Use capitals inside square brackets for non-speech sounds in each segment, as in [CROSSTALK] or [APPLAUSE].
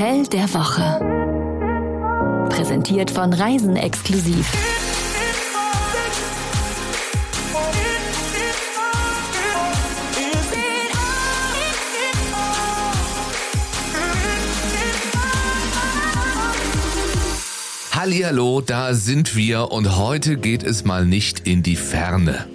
Hotel der Woche. Präsentiert von Reisen exklusiv. Hallihallo, da sind wir und heute geht es mal nicht in die Ferne.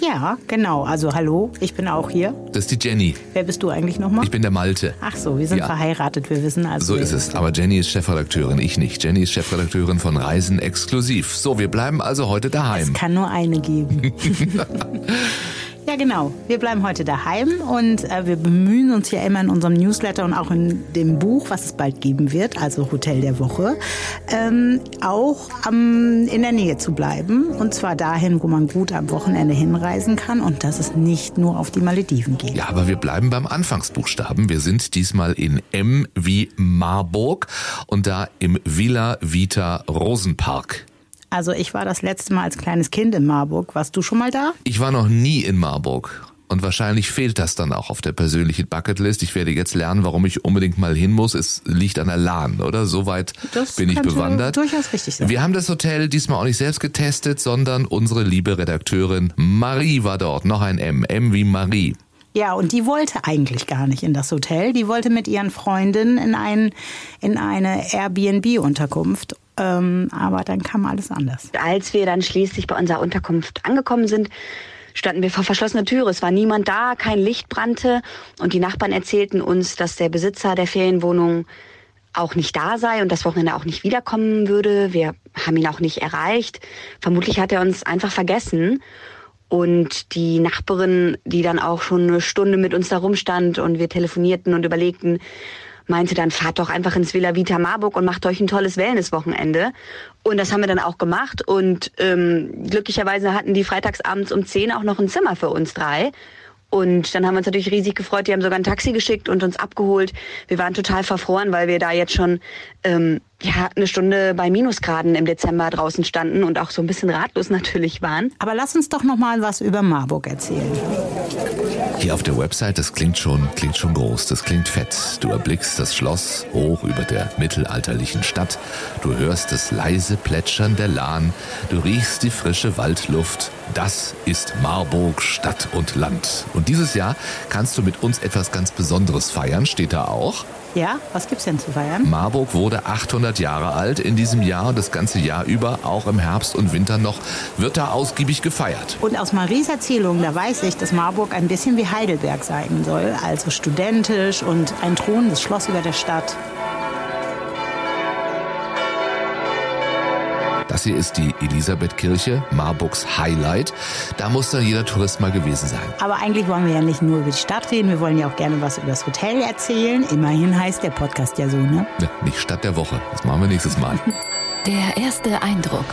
Ja, genau. Also hallo, ich bin auch hier. Das ist die Jenny. Wer bist du eigentlich nochmal? Ich bin der Malte. Ach so, wir sind Ja. verheiratet, wir wissen also. So ist es. Aber Jenny ist Chefredakteurin, ich nicht. Jenny ist Chefredakteurin von Reisen exklusiv. So, wir bleiben also heute Es daheim. kann nur eine geben. [LAUGHS] [LAUGHS] ja, genau. Wir bleiben heute daheim und äh, wir bemühen uns ja immer in unserem Newsletter und auch in dem Buch, was es bald geben wird, also Hotel der Woche, ähm, auch am, in der Nähe zu bleiben. Und zwar dahin, wo man gut am Wochenende hinreisen kann und dass es nicht nur auf die Malediven geht. Ja, aber wir bleiben beim Anfangsbuchstaben. Wir sind diesmal in M wie Marburg und da im Villa Vita Rosenpark. Also ich war das letzte Mal als kleines Kind in Marburg. Warst du schon mal da? Ich war noch nie in Marburg. Und wahrscheinlich fehlt das dann auch auf der persönlichen Bucketlist. Ich werde jetzt lernen, warum ich unbedingt mal hin muss. Es liegt an der Lahn, oder? Soweit Das bin ich bewandert. durchaus richtig sein. Wir haben das Hotel diesmal auch nicht selbst getestet, sondern unsere liebe Redakteurin Marie war dort. Noch ein M. M wie Marie. Ja, und die wollte eigentlich gar nicht in das Hotel. Die wollte mit ihren Freundinnen in, ein, in eine Airbnb-Unterkunft. Ähm, aber dann kam alles anders. Als wir dann schließlich bei unserer Unterkunft angekommen sind, standen wir vor verschlossener Türe. Es war niemand da, kein Licht brannte und die Nachbarn erzählten uns, dass der Besitzer der Ferienwohnung auch nicht da sei und das Wochenende auch nicht wiederkommen würde. Wir haben ihn auch nicht erreicht. Vermutlich hat er uns einfach vergessen. Und die Nachbarin, die dann auch schon eine Stunde mit uns da rumstand und wir telefonierten und überlegten, meinte dann, fahrt doch einfach ins Villa Vita Marburg und macht euch ein tolles Wellnesswochenende. Und das haben wir dann auch gemacht. Und ähm, glücklicherweise hatten die freitagsabends um 10 auch noch ein Zimmer für uns drei. Und dann haben wir uns natürlich riesig gefreut. Die haben sogar ein Taxi geschickt und uns abgeholt. Wir waren total verfroren, weil wir da jetzt schon ähm, ja, eine Stunde bei Minusgraden im Dezember draußen standen und auch so ein bisschen ratlos [LAUGHS] natürlich waren. Aber lass uns doch noch mal was über Marburg erzählen. Hier auf der Website, das klingt schon, klingt schon groß, das klingt fett. Du erblickst das Schloss hoch über der mittelalterlichen Stadt. Du hörst das leise Plätschern der Lahn. Du riechst die frische Waldluft. Das ist Marburg Stadt und Land. Und dieses Jahr kannst du mit uns etwas ganz Besonderes feiern, steht da auch. Ja, was gibt's denn zu feiern? Marburg wurde 800 Jahre alt in diesem Jahr das ganze Jahr über, auch im Herbst und Winter noch, wird da ausgiebig gefeiert. Und aus Maries Erzählung, da weiß ich, dass Marburg ein bisschen wie Heidelberg sein soll. Also studentisch und ein thronendes Schloss über der Stadt. Das hier ist die Elisabethkirche, Marburgs Highlight. Da muss dann jeder Tourist mal gewesen sein. Aber eigentlich wollen wir ja nicht nur über die Stadt reden, wir wollen ja auch gerne was über das Hotel erzählen. Immerhin heißt der Podcast ja so, ne? Ne, nicht Stadt der Woche. Das machen wir nächstes Mal. [LAUGHS] Der erste Eindruck.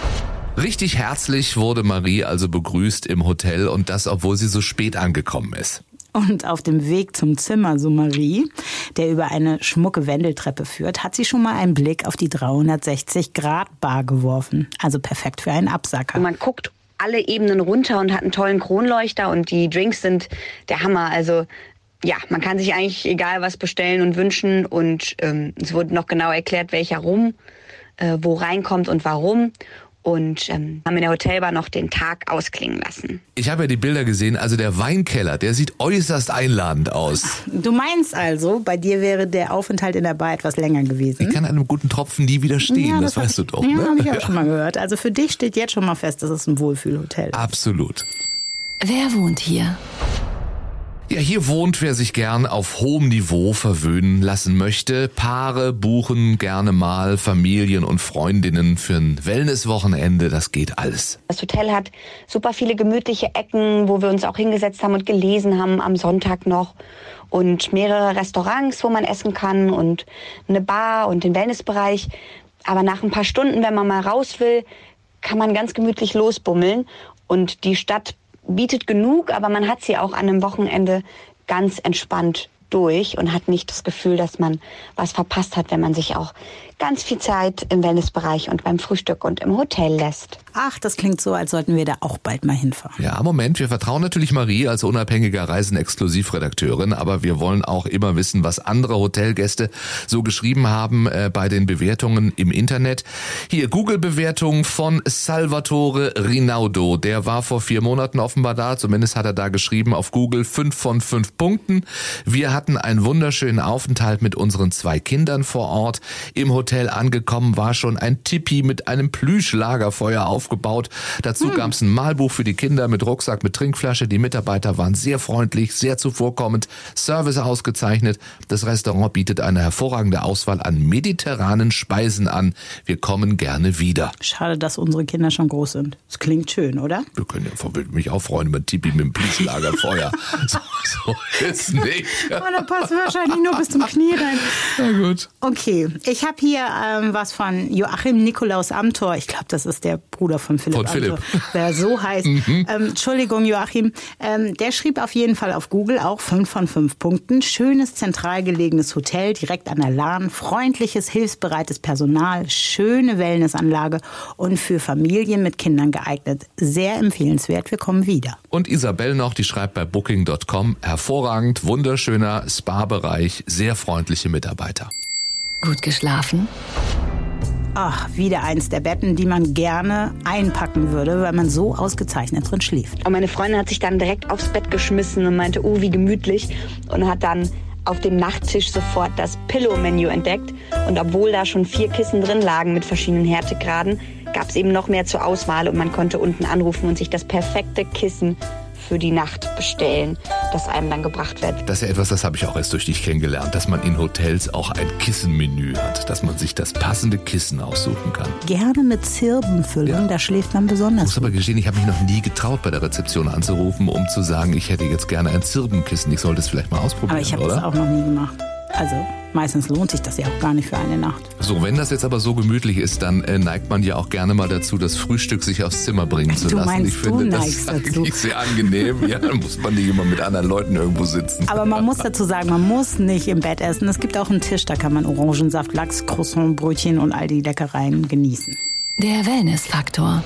Richtig herzlich wurde Marie also begrüßt im Hotel und das, obwohl sie so spät angekommen ist. Und auf dem Weg zum Zimmer so Marie, der über eine schmucke Wendeltreppe führt, hat sie schon mal einen Blick auf die 360-Grad-Bar geworfen. Also perfekt für einen Absacker. Man guckt alle Ebenen runter und hat einen tollen Kronleuchter und die Drinks sind der Hammer. Also ja, man kann sich eigentlich egal was bestellen und wünschen und ähm, es wurde noch genau erklärt, welcher Rum äh, wo reinkommt und warum. Und ähm, haben in der Hotelbar noch den Tag ausklingen lassen. Ich habe ja die Bilder gesehen, also der Weinkeller, der sieht äußerst einladend aus. Du meinst also, bei dir wäre der Aufenthalt in der Bar etwas länger gewesen? Ich kann einem guten Tropfen nie widerstehen, das hab weißt du ich, doch. Ja, ne? habe ich auch schon mal gehört. Also für dich steht jetzt schon mal fest, dass es ein Wohlfühlhotel ist. Absolut. Wer wohnt hier? Ja, hier wohnt, wer sich gern auf hohem Niveau verwöhnen lassen möchte. Paare buchen gerne mal Familien und Freundinnen für ein Wellnesswochenende. Das geht alles. Das Hotel hat super viele gemütliche Ecken, wo wir uns auch hingesetzt haben und gelesen haben am Sonntag noch. Und mehrere Restaurants, wo man essen kann und eine Bar und den Wellnessbereich. Aber nach ein paar Stunden, wenn man mal raus will, kann man ganz gemütlich losbummeln. Und die Stadt bietet genug, aber man hat sie auch an einem Wochenende ganz entspannt durch und hat nicht das Gefühl, dass man was verpasst hat, wenn man sich auch ganz viel Zeit im Wellnessbereich und beim Frühstück und im Hotel lässt. ach, das klingt so, als sollten wir da auch bald mal hinfahren. Ja, Moment, wir vertrauen natürlich Marie als unabhängiger Reisen-Exklusivredakteurin, aber wir wollen auch immer wissen, was andere Hotelgäste so geschrieben haben äh, bei den Bewertungen im Internet. Hier Google-Bewertung von Salvatore Rinaudo. Der war vor vier Monaten offenbar da, zumindest hat er da geschrieben auf Google fünf von fünf Punkten. Wir hatten einen wunderschönen Aufenthalt mit unseren zwei Kindern vor Ort. Im Hotel angekommen war schon ein Tipi mit einem Plüschlagerfeuer aufgebaut. Dazu hm. gab es ein Malbuch für die Kinder mit Rucksack, mit Trinkflasche. Die Mitarbeiter waren sehr freundlich, sehr zuvorkommend, Service ausgezeichnet. Das Restaurant bietet eine hervorragende Auswahl an mediterranen Speisen an. Wir kommen gerne wieder. Schade, dass unsere Kinder schon groß sind. Das klingt schön, oder? Wir können ja mich auch freuen über Tipi mit dem Plüschlagerfeuer. [LAUGHS] [LAUGHS] so, so ist nicht. Aber da passt wahrscheinlich nur bis zum Knie rein. Na gut. Okay, ich habe hier ähm, was von Joachim Nikolaus Amthor. Ich glaube, das ist der Bruder von Philipp Von Philipp. Amthor, der so [LAUGHS] heißt. Mhm. Ähm, Entschuldigung, Joachim. Ähm, der schrieb auf jeden Fall auf Google auch 5 von 5 Punkten. Schönes, zentral gelegenes Hotel direkt an der Lahn, freundliches, hilfsbereites Personal, schöne Wellnessanlage und für Familien mit Kindern geeignet. Sehr empfehlenswert. Wir kommen wieder. Und Isabel noch, die schreibt bei Booking.com, hervorragend, wunderschöner Spa-Bereich, sehr freundliche Mitarbeiter. Gut geschlafen? Ach, wieder eins der Betten, die man gerne einpacken würde, weil man so ausgezeichnet drin schläft. Und meine Freundin hat sich dann direkt aufs Bett geschmissen und meinte, oh, wie gemütlich. Und hat dann auf dem Nachttisch sofort das Pillow-Menü entdeckt. Und obwohl da schon vier Kissen drin lagen mit verschiedenen Härtegraden, gab es eben noch mehr zur Auswahl und man konnte unten anrufen und sich das perfekte Kissen für die Nacht bestellen, das einem dann gebracht wird. Das ist ja etwas, das habe ich auch erst durch dich kennengelernt, dass man in Hotels auch ein Kissenmenü hat, dass man sich das passende Kissen aussuchen kann. Gerne mit Zirbenfüllung, ja. da schläft man besonders. Ich muss aber gestehen, ich habe mich noch nie getraut, bei der Rezeption anzurufen, um zu sagen, ich hätte jetzt gerne ein Zirbenkissen. Ich sollte es vielleicht mal ausprobieren. Aber ich habe das auch noch nie gemacht. Also meistens lohnt sich das ja auch gar nicht für eine Nacht. So, wenn das jetzt aber so gemütlich ist, dann äh, neigt man ja auch gerne mal dazu, das Frühstück sich aufs Zimmer bringen zu du lassen. Meinst, ich finde du das eigentlich sehr angenehm. ja, dann muss man nicht immer mit anderen Leuten irgendwo sitzen. Aber man muss dazu sagen, man muss nicht im Bett essen. Es gibt auch einen Tisch, da kann man Orangensaft, Lachs, Croissant, Brötchen und all die Leckereien genießen. Der Wellness-Faktor.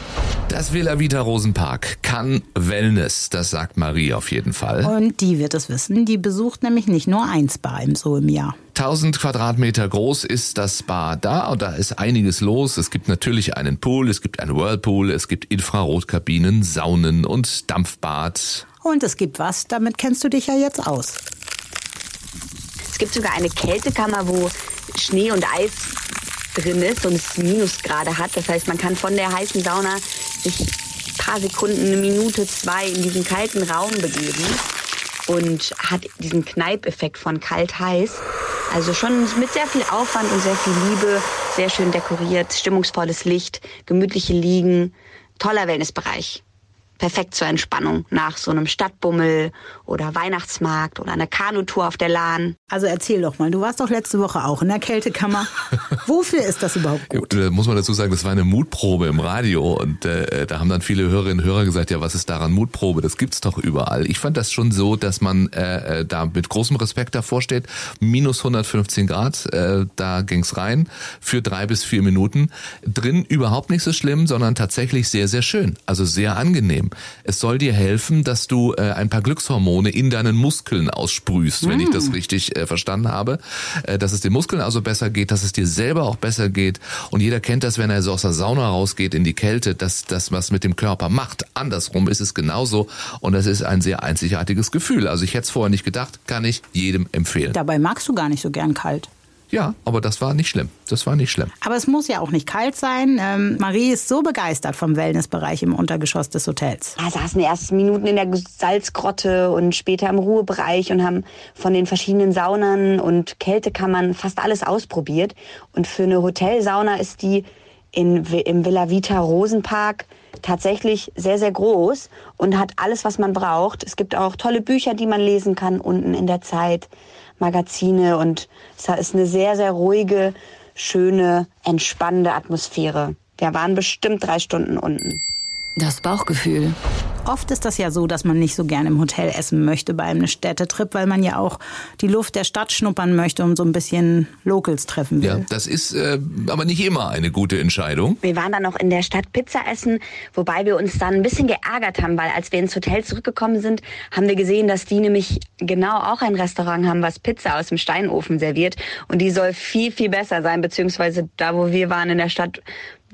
Das Villa Vita Rosenpark kann Wellness, das sagt Marie auf jeden Fall. Und die wird es wissen, die besucht nämlich nicht nur ein Spa im so im Jahr. 1000 Quadratmeter groß ist das Spa da und da ist einiges los. Es gibt natürlich einen Pool, es gibt einen Whirlpool, es gibt Infrarotkabinen, Saunen und Dampfbad. Und es gibt was, damit kennst du dich ja jetzt aus. Es gibt sogar eine Kältekammer, wo Schnee und Eis drin ist und es Minusgrade hat. Das heißt, man kann von der heißen Sauna sich ein paar Sekunden, eine Minute, zwei in diesen kalten Raum begeben und hat diesen Kneipeffekt von kalt-heiß. Also schon mit sehr viel Aufwand und sehr viel Liebe, sehr schön dekoriert, stimmungsvolles Licht, gemütliche Liegen, toller Wellnessbereich perfekt zur Entspannung nach so einem Stadtbummel oder Weihnachtsmarkt oder einer Kanutour auf der Lahn. Also erzähl doch mal, du warst doch letzte Woche auch in der Kältekammer. [LAUGHS] Wofür ist das überhaupt gut? Da muss man dazu sagen, das war eine Mutprobe im Radio und äh, da haben dann viele Hörerinnen und Hörer gesagt, ja, was ist daran Mutprobe? Das gibt's doch überall. Ich fand das schon so, dass man äh, äh da mit großem Respekt davor steht. Minus 115 Grad, äh, da ging's rein für drei bis vier Minuten. Drin überhaupt nicht so schlimm, sondern tatsächlich sehr, sehr schön. Also sehr angenehm. Es soll dir helfen, dass du äh, ein paar Glückshormone in deinen Muskeln aussprühst, wenn ich das mm. richtig äh, verstanden habe. Äh, dass es den Muskeln also besser geht, dass es dir selber auch besser geht. Und jeder kennt das, wenn er so aus der Sauna rausgeht in die Kälte, dass das was mit dem Körper macht. Andersrum ist es genauso. Und das ist ein sehr einzigartiges Gefühl. Also ich hätte es vorher nicht gedacht, kann ich jedem empfehlen. Dabei magst du gar nicht so gern kalt. Ja, aber das war nicht schlimm. Das war nicht schlimm. Aber es muss ja auch nicht kalt sein. Ähm, Marie ist so begeistert vom Wellnessbereich im Untergeschoss des Hotels. Wir saßen die ersten Minuten in der Salzgrotte und später im Ruhebereich und haben von den verschiedenen Saunen und Kältekammern fast alles ausprobiert. Und für eine Hotelsauna ist die in, im Villa Vita Rosenpark tatsächlich sehr, sehr groß und hat alles, was man braucht. Es gibt auch tolle Bücher, die man lesen kann unten in der Zeit. Magazine und es ist eine sehr, sehr ruhige, schöne, entspannende Atmosphäre. Wir waren bestimmt drei Stunden unten. Das Bauchgefühl. Oft ist das ja so, dass man nicht so gerne im Hotel essen möchte bei einem Städtetrip, weil man ja auch die Luft der Stadt schnuppern möchte und so ein bisschen Locals treffen will. Ja, das ist äh, aber nicht immer eine gute Entscheidung. Wir waren dann noch in der Stadt Pizza essen, wobei wir uns dann ein bisschen geärgert haben, weil als wir ins Hotel zurückgekommen sind, haben wir gesehen, dass die nämlich genau auch ein Restaurant haben, was Pizza aus dem Steinofen serviert. Und die soll viel, viel besser sein, beziehungsweise da, wo wir waren in der Stadt,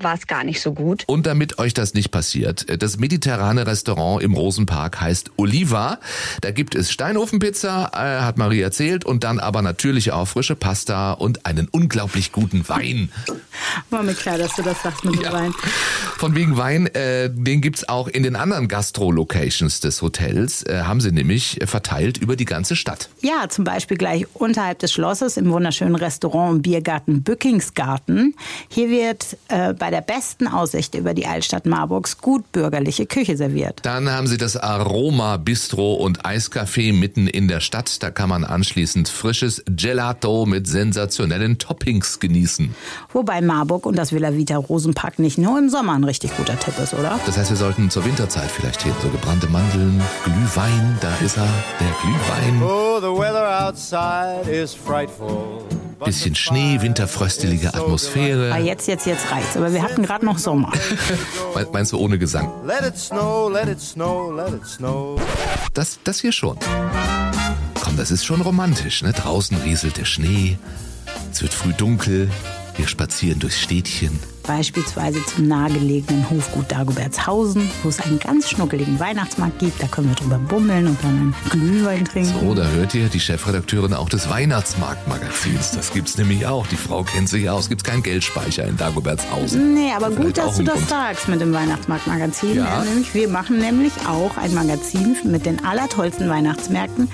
war es gar nicht so gut. Und damit euch das nicht passiert, das mediterrane Restaurant im Rosenpark heißt Oliva. Da gibt es Steinofenpizza, äh, hat Marie erzählt, und dann aber natürlich auch frische Pasta und einen unglaublich guten Wein. War mir klar, dass du das sagst mit dem ja. Wein. Von wegen Wein, äh, den gibt's auch in den anderen Gastro-Locations des Hotels, äh, haben sie nämlich verteilt über die ganze Stadt. Ja, zum Beispiel gleich unterhalb des Schlosses im wunderschönen Restaurant und Biergarten Bückingsgarten. Hier wird äh, bei bei der besten Aussicht über die Altstadt Marburgs gut bürgerliche Küche serviert. Dann haben sie das Aroma Bistro und Eiscafé mitten in der Stadt. Da kann man anschließend frisches Gelato mit sensationellen Toppings genießen. Wobei Marburg und das Villa Vita Rosenpark nicht nur im Sommer ein richtig guter Tipp ist, oder? Das heißt, wir sollten zur Winterzeit vielleicht hin. So gebrannte Mandeln, Glühwein, da ist er, der Glühwein. Oh, the weather outside is frightful. Bisschen Schnee, winterfröstelige Atmosphäre. Ah, jetzt, jetzt, jetzt reicht's. Aber wir hatten gerade noch Sommer. [LAUGHS] Meinst du ohne Gesang? Das, das hier schon. Komm, das ist schon romantisch, ne? Draußen rieselt der Schnee. Es wird früh dunkel. Wir spazieren durchs Städtchen beispielsweise zum nahegelegenen Hofgut Dagobertshausen, wo es einen ganz schnuckeligen Weihnachtsmarkt gibt. Da können wir drüber bummeln und dann einen Glühwein trinken. So, da hört ihr die Chefredakteurin auch des Weihnachtsmarktmagazins. Das gibt's nämlich auch. Die Frau kennt sich aus. Gibt's keinen Geldspeicher in Dagobertshausen. Nee, aber gut, dass du das Grund. sagst mit dem Weihnachtsmarktmagazin. Ja. ja. nämlich, wir machen nämlich auch ein Magazin mit den allertollsten Weihnachtsmärkten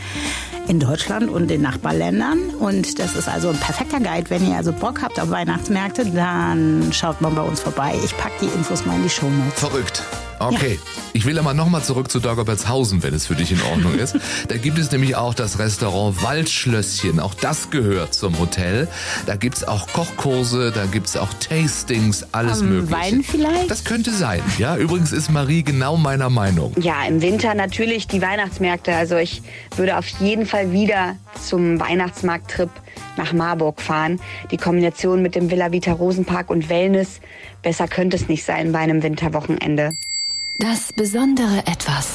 in Deutschland und den Nachbarländern. Und das ist also ein perfekter Guide. Wenn ihr also Bock habt auf Weihnachtsmärkte, dann schaut mal bei uns vorbei. Ich packe die Infos mal in die Show Notes. Verrückt. Okay, ja. ich will aber nochmal zurück zu Dagobertshausen, wenn es für dich in Ordnung ist. [LAUGHS] da gibt es nämlich auch das Restaurant Waldschlösschen. Auch das gehört zum Hotel. Da gibt es auch Kochkurse, da gibt es auch Tastings, alles um, mögliche. Wein vielleicht? Das könnte sein. Ja, übrigens ist Marie genau meiner Meinung. Ja, im Winter natürlich die Weihnachtsmärkte. Also ich würde auf jeden Fall wieder zum Weihnachtsmarkttrip nach Marburg fahren. Die Kombination mit dem Villa Vita Rosenpark und Wellness, besser könnte es nicht sein bei einem Winterwochenende. Das besondere Etwas.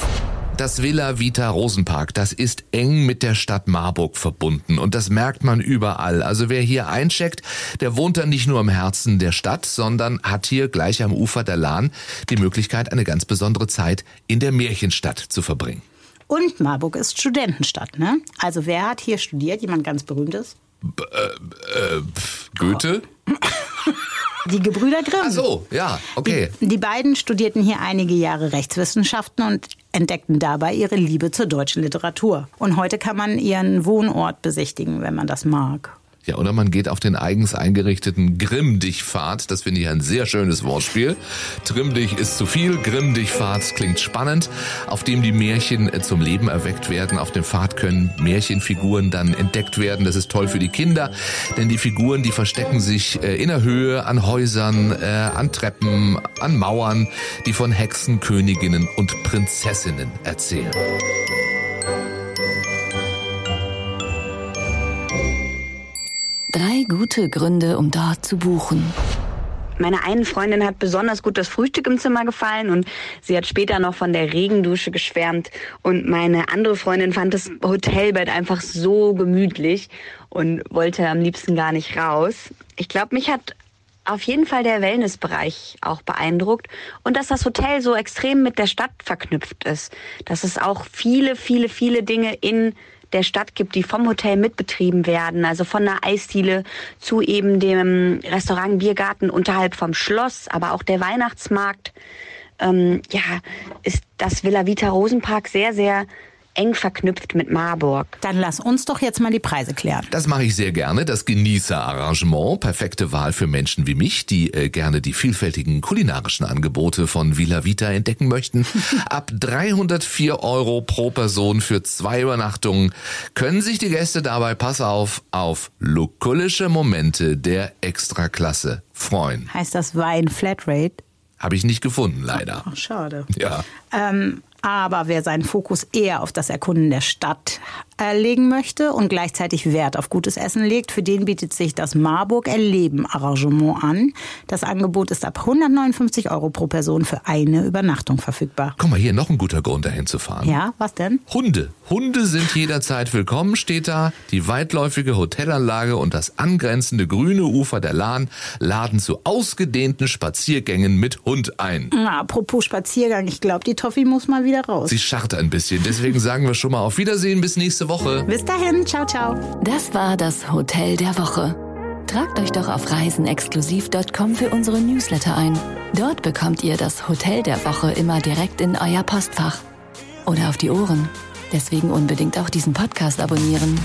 Das Villa Vita Rosenpark, das ist eng mit der Stadt Marburg verbunden und das merkt man überall. Also wer hier eincheckt, der wohnt dann nicht nur im Herzen der Stadt, sondern hat hier gleich am Ufer der Lahn die Möglichkeit, eine ganz besondere Zeit in der Märchenstadt zu verbringen. Und Marburg ist Studentenstadt, ne? Also wer hat hier studiert? Jemand ganz berühmtes? B äh, äh, Goethe? [LAUGHS] Die Gebrüder Grimm. Ach so, ja, okay. Die, die, beiden studierten hier einige Jahre Rechtswissenschaften und entdeckten dabei ihre Liebe zur deutschen Literatur. Und heute kann man ihren Wohnort besichtigen, wenn man das mag. Ja, oder man geht auf den eigens eingerichteten Grimm-Dich-Pfad. Das finde ich ein sehr schönes Wortspiel. Trimm-Dich ist zu viel, Grimm-Dich-Pfad klingt spannend, auf dem die Märchen äh, zum Leben erweckt werden. Auf dem Pfad können Märchenfiguren dann entdeckt werden. Das ist toll für die Kinder, denn die Figuren, die verstecken sich äh, in der Höhe, an Häusern, äh, an Treppen, an Mauern, die von Hexen, Königinnen und Prinzessinnen erzählen. Drei gute Gründe, um dort zu buchen. Meiner einen Freundin hat besonders gut das Frühstück im Zimmer gefallen und sie hat später noch von der Regendusche geschwärmt. Und meine andere Freundin fand das Hotelbett einfach so gemütlich und wollte am liebsten gar nicht raus. Ich glaube, mich hat auf jeden Fall der Wellnessbereich auch beeindruckt und dass das Hotel so extrem mit der Stadt verknüpft ist. Dass es auch viele, viele, viele Dinge in der Stadt gibt, die vom Hotel mitbetrieben werden. Also von der Eisdiele zu eben dem Restaurant Biergarten unterhalb vom Schloss, aber auch der Weihnachtsmarkt. Ähm, ja, ist das Villa Vita Rosenpark sehr, sehr eng verknüpft mit Marburg. Dann lass uns doch jetzt mal die Preise klären. Das mache ich sehr gerne. Das Genießerarrangement. Perfekte Wahl für Menschen wie mich, die äh, gerne die vielfältigen kulinarischen Angebote von Villa Vita entdecken möchten. [LAUGHS] Ab 304 Euro pro Person für zwei Übernachtungen können sich die Gäste dabei, pass auf, auf lukullische Momente der Extraklasse freuen. Heißt das Wein Flatrate? Habe ich nicht gefunden, leider. Ach, schade. Ja. Ähm, Aber wer seinen Fokus eher auf das Erkunden der Stadt legen möchte und gleichzeitig Wert auf gutes Essen legt, für den bietet sich das Marburg Erleben Arrangement an. Das Angebot ist ab 159 Euro pro Person für eine Übernachtung verfügbar. Guck mal, hier noch ein guter Grund, dahin zu fahren. Ja, was denn? Hunde. Hunde sind jederzeit willkommen, steht da. Die weitläufige Hotelanlage und das angrenzende grüne Ufer der Lahn laden zu ausgedehnten Spaziergängen mit Hund ein. Na, apropos Spaziergang, ich glaube, die Toffi muss mal wieder raus. Sie scharrt ein bisschen, deswegen sagen wir schon mal auf Wiedersehen bis nächste Woche. Bis dahin, ciao, ciao. Das war das Hotel der Woche. Tragt euch doch auf reisenexklusiv.com für unsere Newsletter ein. Dort bekommt ihr das Hotel der Woche immer direkt in euer Postfach. Oder auf die Ohren. Deswegen unbedingt auch diesen Podcast abonnieren.